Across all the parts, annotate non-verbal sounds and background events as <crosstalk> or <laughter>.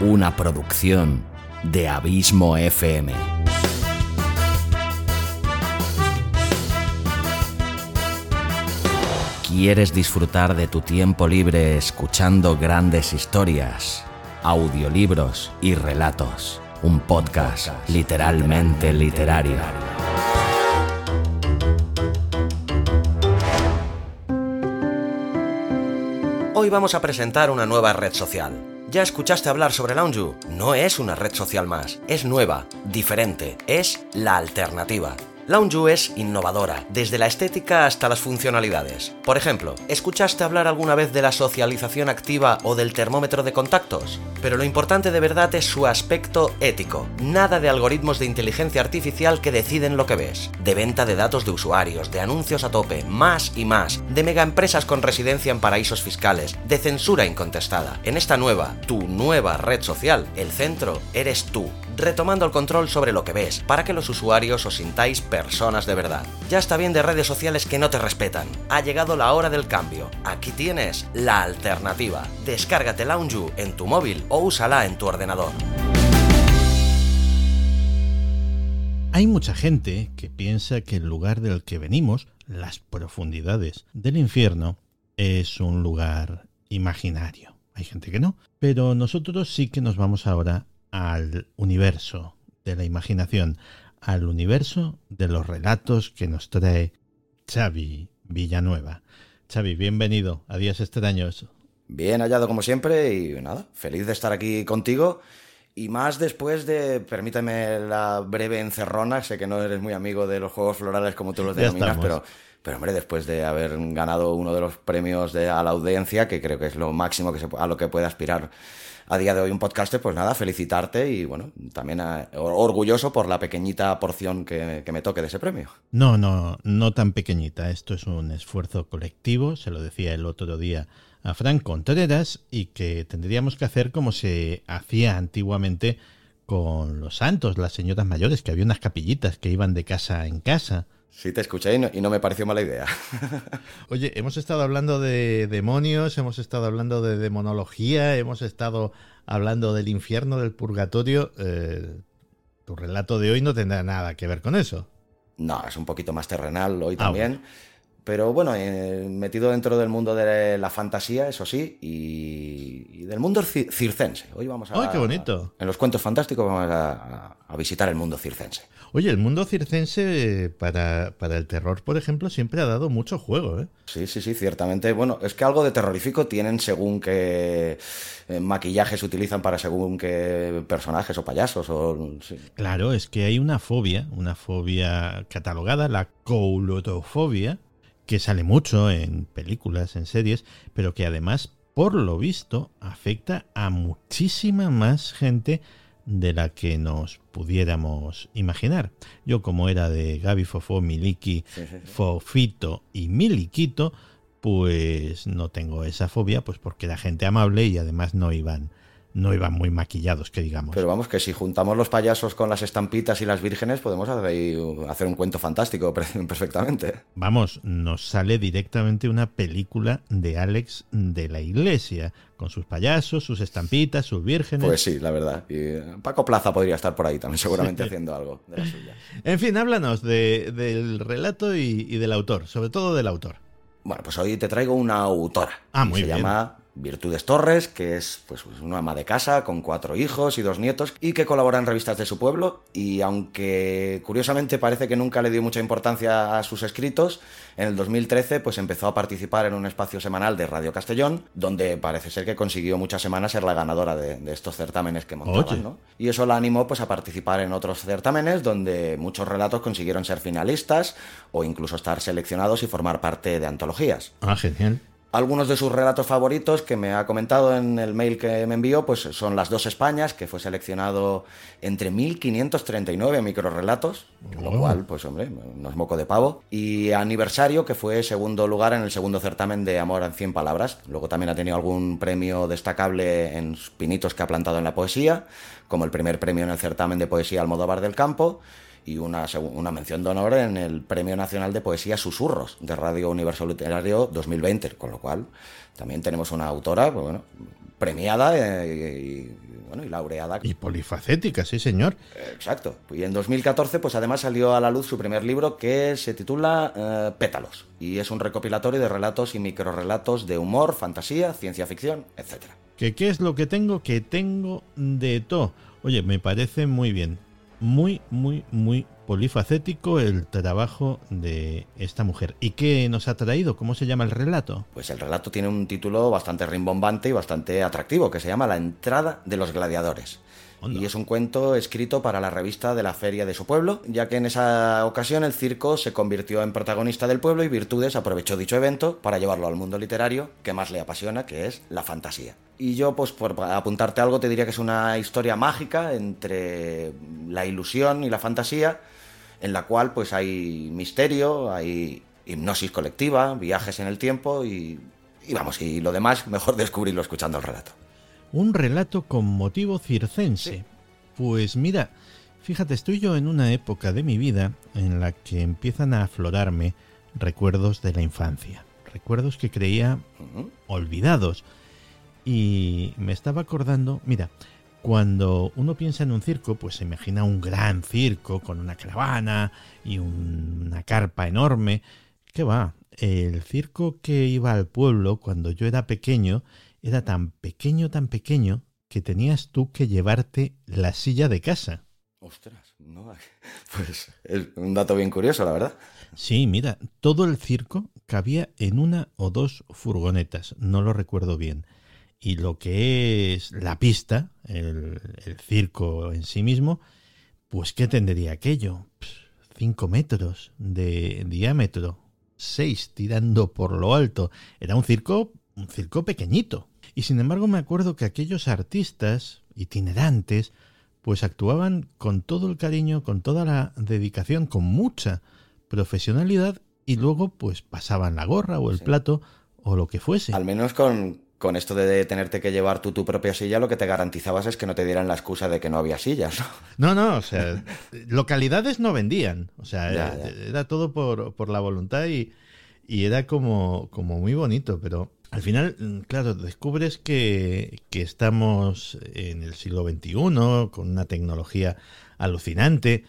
una producción de Abismo FM. ¿Quieres disfrutar de tu tiempo libre escuchando grandes historias, audiolibros y relatos? Un podcast literalmente literario. Hoy vamos a presentar una nueva red social. ¿Ya escuchaste hablar sobre Lounge? No es una red social más, es nueva, diferente, es la alternativa. Lounge es innovadora, desde la estética hasta las funcionalidades. Por ejemplo, ¿escuchaste hablar alguna vez de la socialización activa o del termómetro de contactos? Pero lo importante de verdad es su aspecto ético. Nada de algoritmos de inteligencia artificial que deciden lo que ves. De venta de datos de usuarios, de anuncios a tope, más y más. De megaempresas con residencia en paraísos fiscales. De censura incontestada. En esta nueva, tu nueva red social, el centro eres tú retomando el control sobre lo que ves, para que los usuarios os sintáis personas de verdad. Ya está bien de redes sociales que no te respetan. Ha llegado la hora del cambio. Aquí tienes la alternativa. Descárgate Lounge en tu móvil o úsala en tu ordenador. Hay mucha gente que piensa que el lugar del que venimos, las profundidades del infierno, es un lugar imaginario. Hay gente que no, pero nosotros sí que nos vamos ahora al universo de la imaginación, al universo de los relatos que nos trae Xavi Villanueva. Xavi, bienvenido a Días Extraños. Bien hallado como siempre y nada, feliz de estar aquí contigo. Y más después de, permíteme la breve encerrona, sé que no eres muy amigo de los juegos florales como tú los denominas, pero, pero hombre, después de haber ganado uno de los premios de, a la audiencia, que creo que es lo máximo que se, a lo que puede aspirar a día de hoy un podcaster, pues nada, felicitarte y bueno, también or- orgulloso por la pequeñita porción que, que me toque de ese premio. No, no, no tan pequeñita. Esto es un esfuerzo colectivo, se lo decía el otro día a Frank Contreras, y que tendríamos que hacer como se hacía antiguamente con los santos, las señoras mayores, que había unas capillitas que iban de casa en casa. Sí, te escuché y no, y no me pareció mala idea. <laughs> Oye, hemos estado hablando de demonios, hemos estado hablando de demonología, hemos estado hablando del infierno, del purgatorio. Eh, tu relato de hoy no tendrá nada que ver con eso. No, es un poquito más terrenal hoy Ah, también. Pero bueno, eh, metido dentro del mundo de la fantasía, eso sí, y, y del mundo ci- circense. Hoy vamos a. ¡Ay, qué bonito! En los cuentos fantásticos vamos a, visitar el mundo circense. Oye, el mundo circense para, para el terror, por ejemplo, siempre ha dado mucho juego, ¿eh? Sí, sí, sí, ciertamente. Bueno, es que algo de terrorífico tienen según qué eh, maquillajes utilizan para según qué personajes o payasos. O, sí. Claro, es que hay una fobia, una fobia catalogada, la coulotofobia, que sale mucho en películas, en series, pero que además, por lo visto, afecta a muchísima más gente de la que nos pudiéramos imaginar. Yo, como era de Gaby Fofó, Miliki. Fofito y Miliquito, pues no tengo esa fobia, pues porque era gente amable y además no iban, no iban muy maquillados, que digamos. Pero vamos, que si juntamos los payasos con las estampitas y las vírgenes, podemos hacer, un cuento fantástico <laughs> perfectamente. Vamos, nos sale directamente una película de Alex de la Iglesia, con sus payasos, sus estampitas, sus vírgenes. Pues sí, la verdad. Y eh, Paco Plaza podría estar por ahí también, seguramente <laughs> haciendo algo de la suya. En fin, háblanos de- del relato y, y del autor, sobre todo del autor. Bueno, pues hoy te traigo una autora. Ah, muy se bien. llama Virtudes Torres, que es pues una ama de casa con cuatro hijos y dos nietos y que colabora en revistas de su pueblo. Y aunque curiosamente parece que nunca le dio mucha importancia a sus escritos, en el 2013 pues empezó a participar en un espacio semanal de Radio Castellón, donde parece ser que consiguió muchas semanas ser la ganadora de, de estos certámenes que montaban. ¿no? Y eso la animó pues a participar en otros certámenes donde muchos relatos consiguieron ser finalistas o incluso estar seleccionados y formar parte de antologías. Ah, genial. Algunos de sus relatos favoritos que me ha comentado en el mail que me envió, pues son Las dos Españas, que fue seleccionado entre 1539 microrelatos, lo cual, pues hombre, no es moco de pavo. Y Aniversario, que fue segundo lugar en el segundo certamen de Amor en 100 palabras. Luego también ha tenido algún premio destacable en pinitos que ha plantado en la poesía, como el primer premio en el certamen de poesía Almodóvar del Campo y una, una mención de honor en el Premio Nacional de Poesía Susurros de Radio Universal Literario 2020, con lo cual también tenemos una autora, pues bueno, premiada eh, y, bueno, y laureada. Y polifacética, sí, señor. Exacto. Y en 2014, pues además salió a la luz su primer libro que se titula eh, Pétalos. Y es un recopilatorio de relatos y microrelatos de humor, fantasía, ciencia ficción, etc. ¿Qué, ¿Qué es lo que tengo? Que tengo de todo. Oye, me parece muy bien. Muy, muy, muy polifacético el trabajo de esta mujer. ¿Y qué nos ha traído? ¿Cómo se llama el relato? Pues el relato tiene un título bastante rimbombante y bastante atractivo, que se llama La entrada de los gladiadores. Y es un cuento escrito para la revista de la feria de su pueblo, ya que en esa ocasión el circo se convirtió en protagonista del pueblo y Virtudes aprovechó dicho evento para llevarlo al mundo literario que más le apasiona, que es la fantasía. Y yo, pues por apuntarte algo, te diría que es una historia mágica entre la ilusión y la fantasía, en la cual pues hay misterio, hay hipnosis colectiva, viajes en el tiempo y, y vamos, y lo demás mejor <laughs> descubrirlo escuchando el relato. Un relato con motivo circense. Pues mira, fíjate, estoy yo en una época de mi vida en la que empiezan a aflorarme recuerdos de la infancia. Recuerdos que creía olvidados. Y me estaba acordando, mira, cuando uno piensa en un circo, pues se imagina un gran circo con una caravana y una carpa enorme. ¿Qué va? El circo que iba al pueblo cuando yo era pequeño era tan pequeño, tan pequeño, que tenías tú que llevarte la silla de casa. Ostras, no, <laughs> pues es un dato bien curioso, la verdad. Sí, mira, todo el circo cabía en una o dos furgonetas, no lo recuerdo bien y lo que es la pista, el, circo en sí mismo, pues ¿qué tendría aquello? Cinco metros de diámetro, seis tirando por lo alto. Era un circo, un circo pequeñito. Y sin embargo me acuerdo que aquellos artistas itinerantes, pues actuaban con todo el cariño, con toda la dedicación, con mucha profesionalidad y luego pues pasaban la gorra o el plato o lo que fuese. Al menos con, con esto de tenerte que llevar tú tu propia silla, lo que te garantizabas es que no te dieran la excusa de que no había sillas. No, no, no o sea, localidades no vendían. O sea, era, todo por, la voluntad y, era como, como muy bonito, pero al final, mm, claro, descubres que, que, estamos en el siglo XXI con una tecnología alucinante,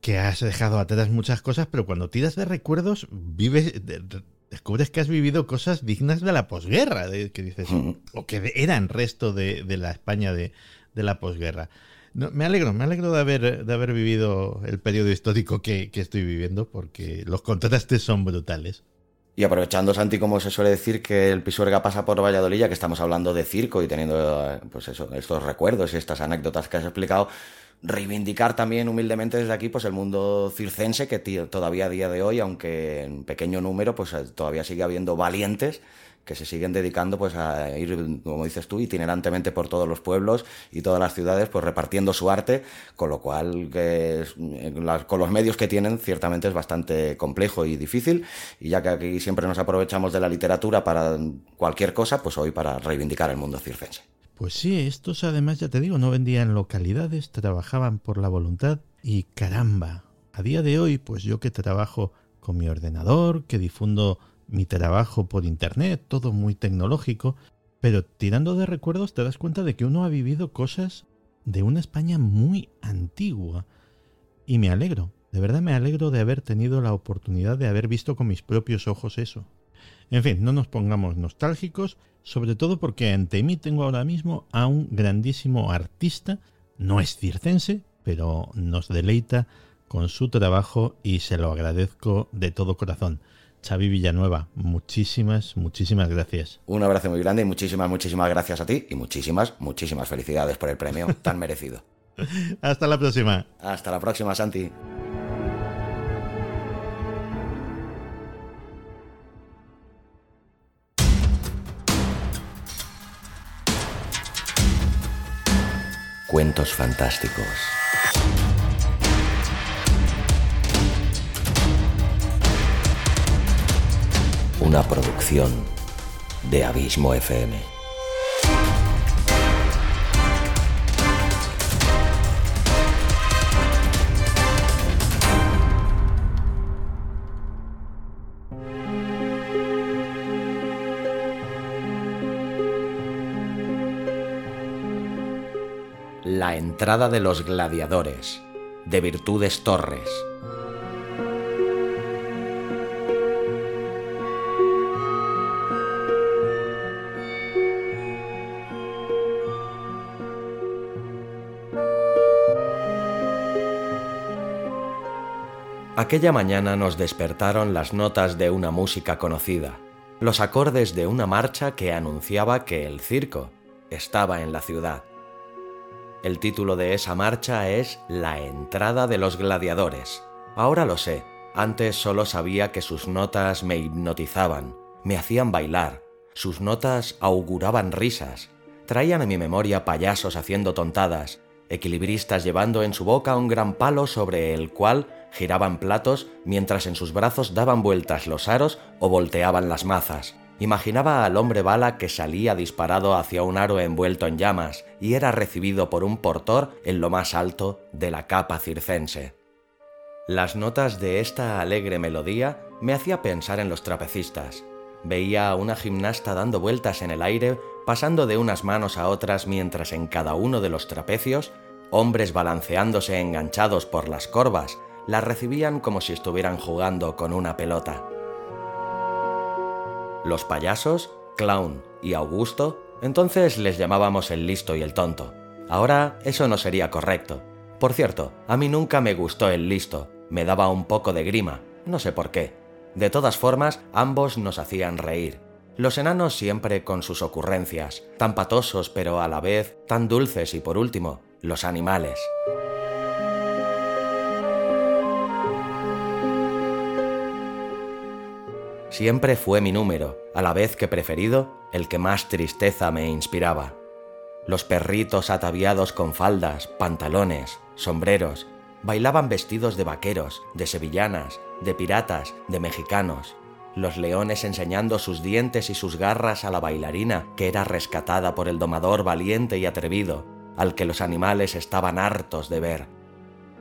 que has dejado atrás muchas cosas, pero cuando tiras de recuerdos, vives, descubres que has vivido cosas dignas de la posguerra, que dices, o que eran resto de, la España de, la posguerra. No, me alegro, me alegro de haber, de haber vivido el periodo histórico que, estoy viviendo, porque los contrastes son brutales. Y aprovechando, Santi, como se suele decir, que el Pisuerga pasa por Valladolid, ya que estamos hablando de circo y teniendo pues eso, estos recuerdos y estas anécdotas que has explicado, reivindicar también humildemente desde aquí pues el mundo circense que todavía a día de hoy, aunque en pequeño número, pues eh, todavía sigue habiendo valientes que se siguen dedicando pues a ir, como dices tú, itinerantemente por todos los pueblos y todas las ciudades, pues repartiendo su arte, con lo cual que con los medios que tienen ciertamente es bastante complejo y difícil, y ya que aquí siempre nos aprovechamos de la literatura para cualquier cosa, pues hoy para reivindicar el mundo circense. Pues sí, estos además, ya te digo, no vendían localidades, trabajaban por la voluntad y caramba, a día de hoy, pues yo que trabajo con mi ordenador, que difundo mi trabajo por internet, todo muy tecnológico, pero tirando de recuerdos te das cuenta de que uno ha vivido cosas de una España muy antigua. Y me alegro, de verdad me alegro de haber tenido la oportunidad de haber visto con mis propios ojos eso. En fin, no nos pongamos nostálgicos, sobre todo porque ante mí tengo ahora mismo a un grandísimo artista, no es circense, pero nos deleita con su trabajo y se lo agradezco de todo corazón. Xavi Villanueva, muchísimas, muchísimas gracias. Un abrazo muy grande y muchísimas, muchísimas gracias a ti y muchísimas, muchísimas felicidades por el premio <laughs> tan merecido. Hasta la próxima. Hasta la próxima, Santi. Cuentos fantásticos. Una producción de Abismo FM. La entrada de los gladiadores, de Virtudes Torres. Aquella mañana nos despertaron las notas de una música conocida, los acordes de una marcha que anunciaba que el circo estaba en la ciudad. El título de esa marcha es La entrada de los gladiadores. Ahora lo sé, antes solo sabía que sus notas me hipnotizaban, me hacían bailar, sus notas auguraban risas, traían a mi memoria payasos haciendo tontadas, equilibristas llevando en su boca un gran palo sobre el cual giraban platos mientras en sus brazos daban vueltas los aros o volteaban las mazas. Imaginaba al hombre bala que salía disparado hacia un aro envuelto en llamas y era recibido por un portor en lo más alto de la capa circense. Las notas de esta alegre melodía me hacía pensar en los trapecistas. Veía a una gimnasta dando vueltas en el aire, pasando de unas manos a otras mientras en cada uno de los trapecios, hombres balanceándose enganchados por las corvas, la recibían como si estuvieran jugando con una pelota. Los payasos, Clown y Augusto, entonces les llamábamos el listo y el tonto. Ahora eso no sería correcto. Por cierto, a mí nunca me gustó el listo, me daba un poco de grima, no sé por qué. De todas formas, ambos nos hacían reír. Los enanos siempre con sus ocurrencias, tan patosos pero a la vez tan dulces y por último, los animales. Siempre fue mi número, a la vez que preferido, el que más tristeza me inspiraba. Los perritos ataviados con faldas, pantalones, sombreros, bailaban vestidos de vaqueros, de sevillanas, de piratas, de mexicanos. Los leones enseñando sus dientes y sus garras a la bailarina que era rescatada por el domador valiente y atrevido, al que los animales estaban hartos de ver.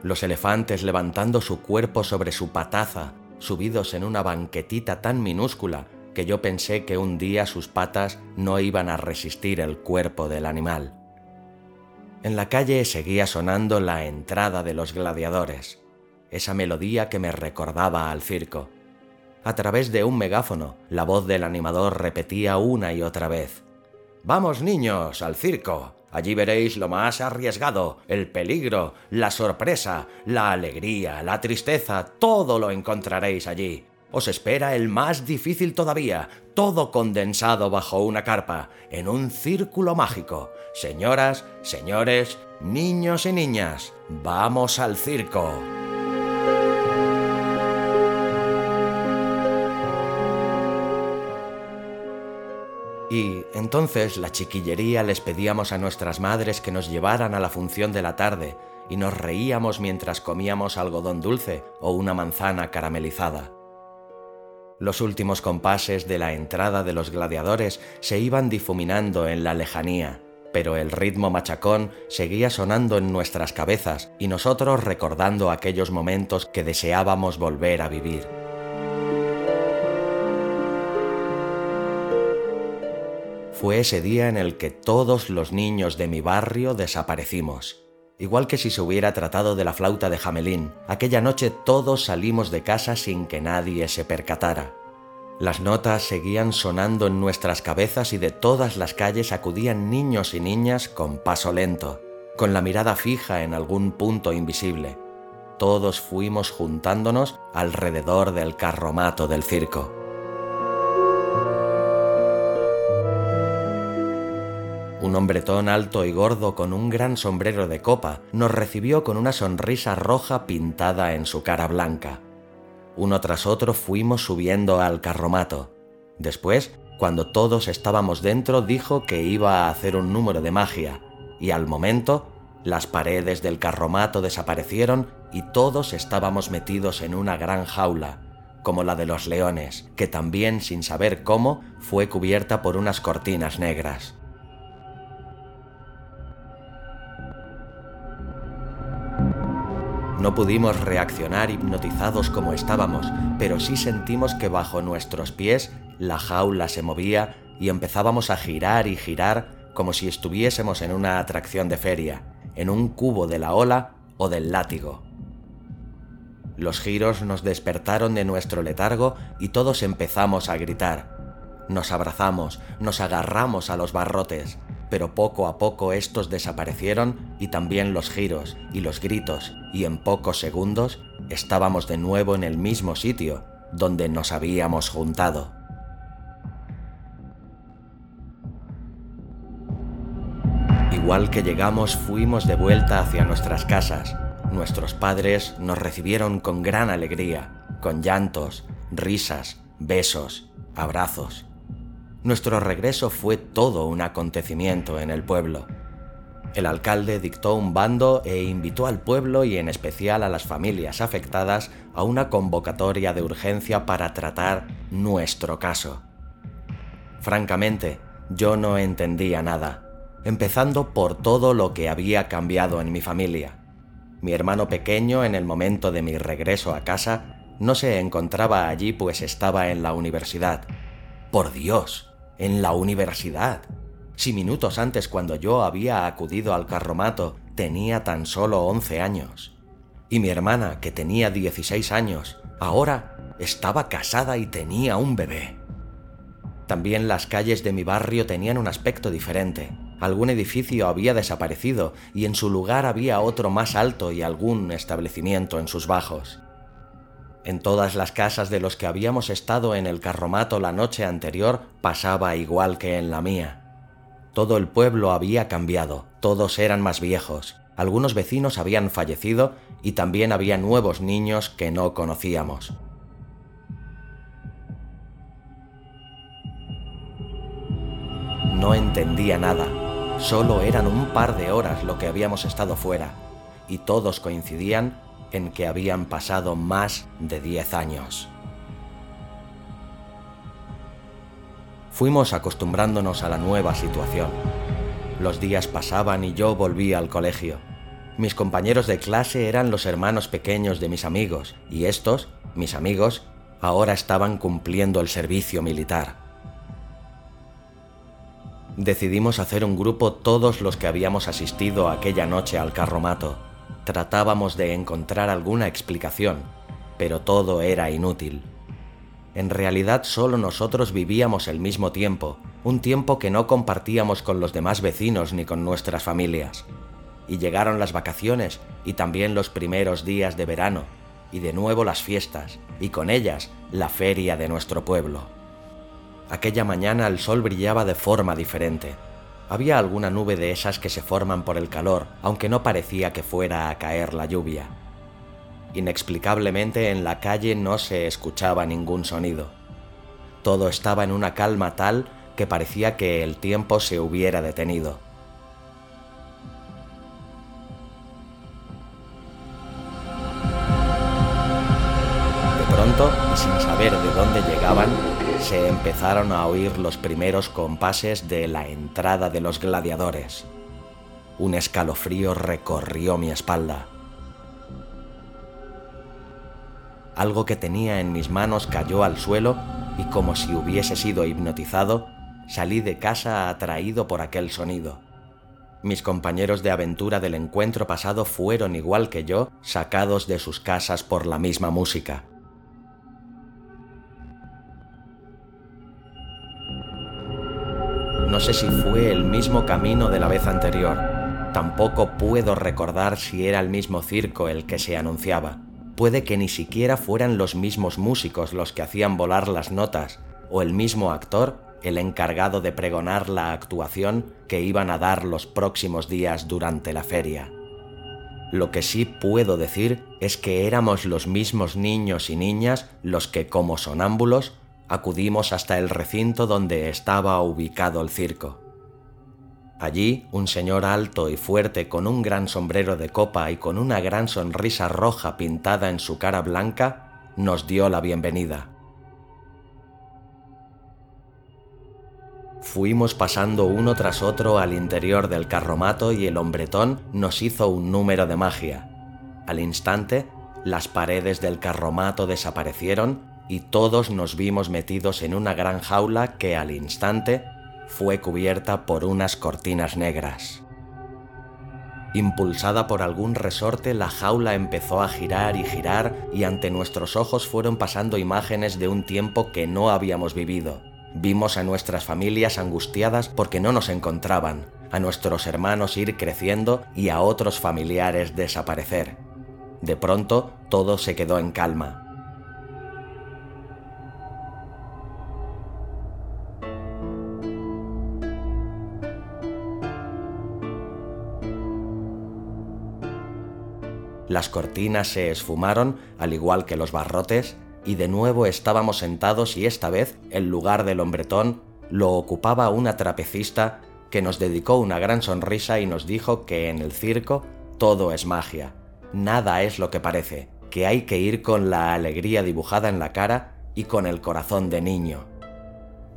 Los elefantes levantando su cuerpo sobre su pataza subidos en una banquetita tan minúscula que yo pensé que un día sus patas no iban a resistir el cuerpo del animal. En la calle seguía sonando la entrada de los gladiadores, esa melodía que me recordaba al circo. A través de un megáfono, la voz del animador repetía una y otra vez, Vamos niños, al circo. Allí veréis lo más arriesgado, el peligro, la sorpresa, la alegría, la tristeza, todo lo encontraréis allí. Os espera el más difícil todavía, todo condensado bajo una carpa, en un círculo mágico. Señoras, señores, niños y niñas, vamos al circo. Y entonces la chiquillería les pedíamos a nuestras madres que nos llevaran a la función de la tarde y nos reíamos mientras comíamos algodón dulce o una manzana caramelizada. Los últimos compases de la entrada de los gladiadores se iban difuminando en la lejanía, pero el ritmo machacón seguía sonando en nuestras cabezas y nosotros recordando aquellos momentos que deseábamos volver a vivir. Fue ese día en el que todos los niños de mi barrio desaparecimos. Igual que si se hubiera tratado de la flauta de Jamelín, aquella noche todos salimos de casa sin que nadie se percatara. Las notas seguían sonando en nuestras cabezas y de todas las calles acudían niños y niñas con paso lento, con la mirada fija en algún punto invisible. Todos fuimos juntándonos alrededor del carromato del circo. Un hombretón alto y gordo con un gran sombrero de copa nos recibió con una sonrisa roja pintada en su cara blanca. Uno tras otro fuimos subiendo al carromato. Después, cuando todos estábamos dentro, dijo que iba a hacer un número de magia, y al momento, las paredes del carromato desaparecieron y todos estábamos metidos en una gran jaula, como la de los leones, que también, sin saber cómo, fue cubierta por unas cortinas negras. No pudimos reaccionar hipnotizados como estábamos, pero sí sentimos que bajo nuestros pies la jaula se movía y empezábamos a girar y girar como si estuviésemos en una atracción de feria, en un cubo de la ola o del látigo. Los giros nos despertaron de nuestro letargo y todos empezamos a gritar. Nos abrazamos, nos agarramos a los barrotes, pero poco a poco estos desaparecieron y también los giros y los gritos, y en pocos segundos estábamos de nuevo en el mismo sitio donde nos habíamos juntado. Igual que llegamos fuimos de vuelta hacia nuestras casas, Nuestros padres nos recibieron con gran alegría, con llantos, risas, besos, abrazos. Nuestro regreso fue todo un acontecimiento en el pueblo. El alcalde dictó un bando e invitó al pueblo y en especial a las familias afectadas a una convocatoria de urgencia para tratar nuestro caso. Francamente, yo no entendía nada, empezando por todo lo que había cambiado en mi familia. Mi hermano pequeño, en el momento de mi regreso a casa, no se encontraba allí pues estaba en la universidad. Por Dios, en la universidad. Si minutos antes cuando yo había acudido al carromato tenía tan solo 11 años. Y mi hermana, que tenía 16 años, ahora estaba casada y tenía un bebé. También las calles de mi barrio tenían un aspecto diferente algún edificio había desaparecido y en su lugar había otro más alto y algún establecimiento en sus bajos. En todas las casas de los que habíamos estado en el carromato la noche anterior pasaba igual que en la mía. Todo el pueblo había cambiado, todos eran más viejos, algunos vecinos habían fallecido y también había nuevos niños que no conocíamos. No entendía nada, Solo eran un par de horas lo que habíamos estado fuera, y todos coincidían en que habían pasado más de diez años. Fuimos acostumbrándonos a la nueva situación. Los días pasaban y yo volví al colegio. Mis compañeros de clase eran los hermanos pequeños de mis amigos, y estos, mis amigos, ahora estaban cumpliendo el servicio militar decidimos hacer un grupo todos los que habíamos asistido aquella noche al carromato. Tratábamos de encontrar alguna explicación, pero todo era inútil. En realidad solo nosotros vivíamos el mismo tiempo, un tiempo que no compartíamos con los demás vecinos ni con nuestras familias. Y llegaron las vacaciones y también los primeros días de verano, y de nuevo las fiestas, y con ellas la feria de nuestro pueblo. Aquella mañana el sol brillaba de forma diferente. Había alguna nube de esas que se forman por el calor, aunque no parecía que fuera a caer la lluvia. Inexplicablemente en la calle no se escuchaba ningún sonido. Todo estaba en una calma tal que parecía que el tiempo se hubiera detenido. Se empezaron a oír los primeros compases de la entrada de los gladiadores. Un escalofrío recorrió mi espalda. Algo que tenía en mis manos cayó al suelo y como si hubiese sido hipnotizado, salí de casa atraído por aquel sonido. Mis compañeros de aventura del encuentro pasado fueron igual que yo, sacados de sus casas por la misma música. No sé si fue el mismo camino de la vez anterior. Tampoco puedo recordar si era el mismo circo el que se anunciaba. Puede que ni siquiera fueran los mismos músicos los que hacían volar las notas, o el mismo actor el encargado de pregonar la actuación que iban a dar los próximos días durante la feria. Lo que sí puedo decir es que éramos los mismos niños y niñas los que como sonámbulos acudimos hasta el recinto donde estaba ubicado el circo. Allí, un señor alto y fuerte con un gran sombrero de copa y con una gran sonrisa roja pintada en su cara blanca, nos dio la bienvenida. Fuimos pasando uno tras otro al interior del carromato y el hombretón nos hizo un número de magia. Al instante, las paredes del carromato desaparecieron y todos nos vimos metidos en una gran jaula que al instante fue cubierta por unas cortinas negras. Impulsada por algún resorte, la jaula empezó a girar y girar y ante nuestros ojos fueron pasando imágenes de un tiempo que no habíamos vivido. Vimos a nuestras familias angustiadas porque no nos encontraban, a nuestros hermanos ir creciendo y a otros familiares desaparecer. De pronto todo se quedó en calma. Las cortinas se esfumaron, al igual que los barrotes, y de nuevo estábamos sentados y esta vez el lugar del hombretón lo ocupaba una trapecista que nos dedicó una gran sonrisa y nos dijo que en el circo todo es magia, nada es lo que parece, que hay que ir con la alegría dibujada en la cara y con el corazón de niño.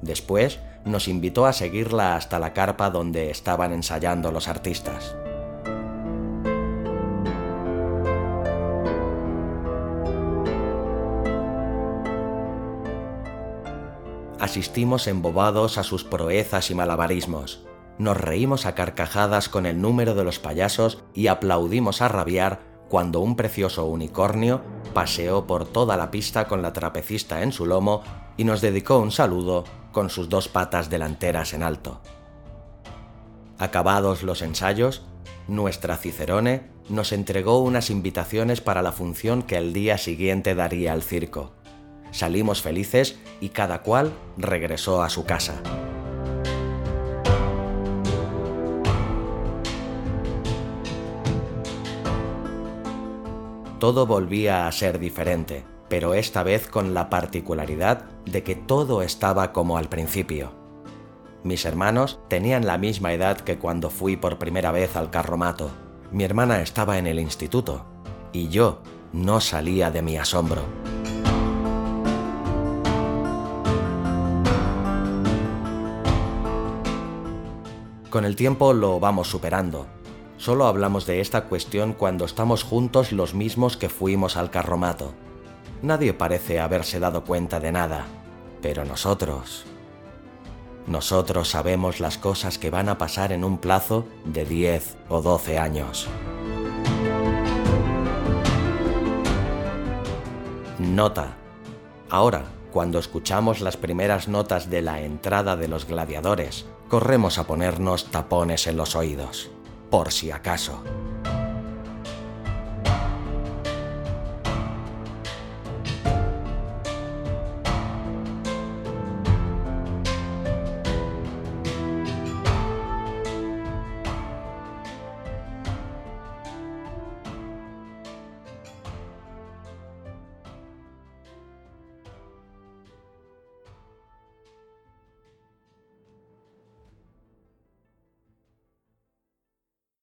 Después nos invitó a seguirla hasta la carpa donde estaban ensayando los artistas. Asistimos embobados a sus proezas y malabarismos. Nos reímos a carcajadas con el número de los payasos y aplaudimos a rabiar cuando un precioso unicornio paseó por toda la pista con la trapecista en su lomo y nos dedicó un saludo con sus dos patas delanteras en alto. Acabados los ensayos, nuestra Cicerone nos entregó unas invitaciones para la función que el día siguiente daría al circo salimos felices y cada cual regresó a su casa. Todo volvía a ser diferente, pero esta vez con la particularidad de que todo estaba como al principio. Mis hermanos tenían la misma edad que cuando fui por primera vez al carromato. Mi hermana estaba en el instituto y yo no salía de mi asombro. Con el tiempo lo vamos superando. Solo hablamos de esta cuestión cuando estamos juntos los mismos que fuimos al carromato. Nadie parece haberse dado cuenta de nada, pero nosotros... Nosotros sabemos las cosas que van a pasar en un plazo de 10 o 12 años. Nota. Ahora, cuando escuchamos las primeras notas de la entrada de los gladiadores, corremos a ponernos tapones en los oídos, por si acaso.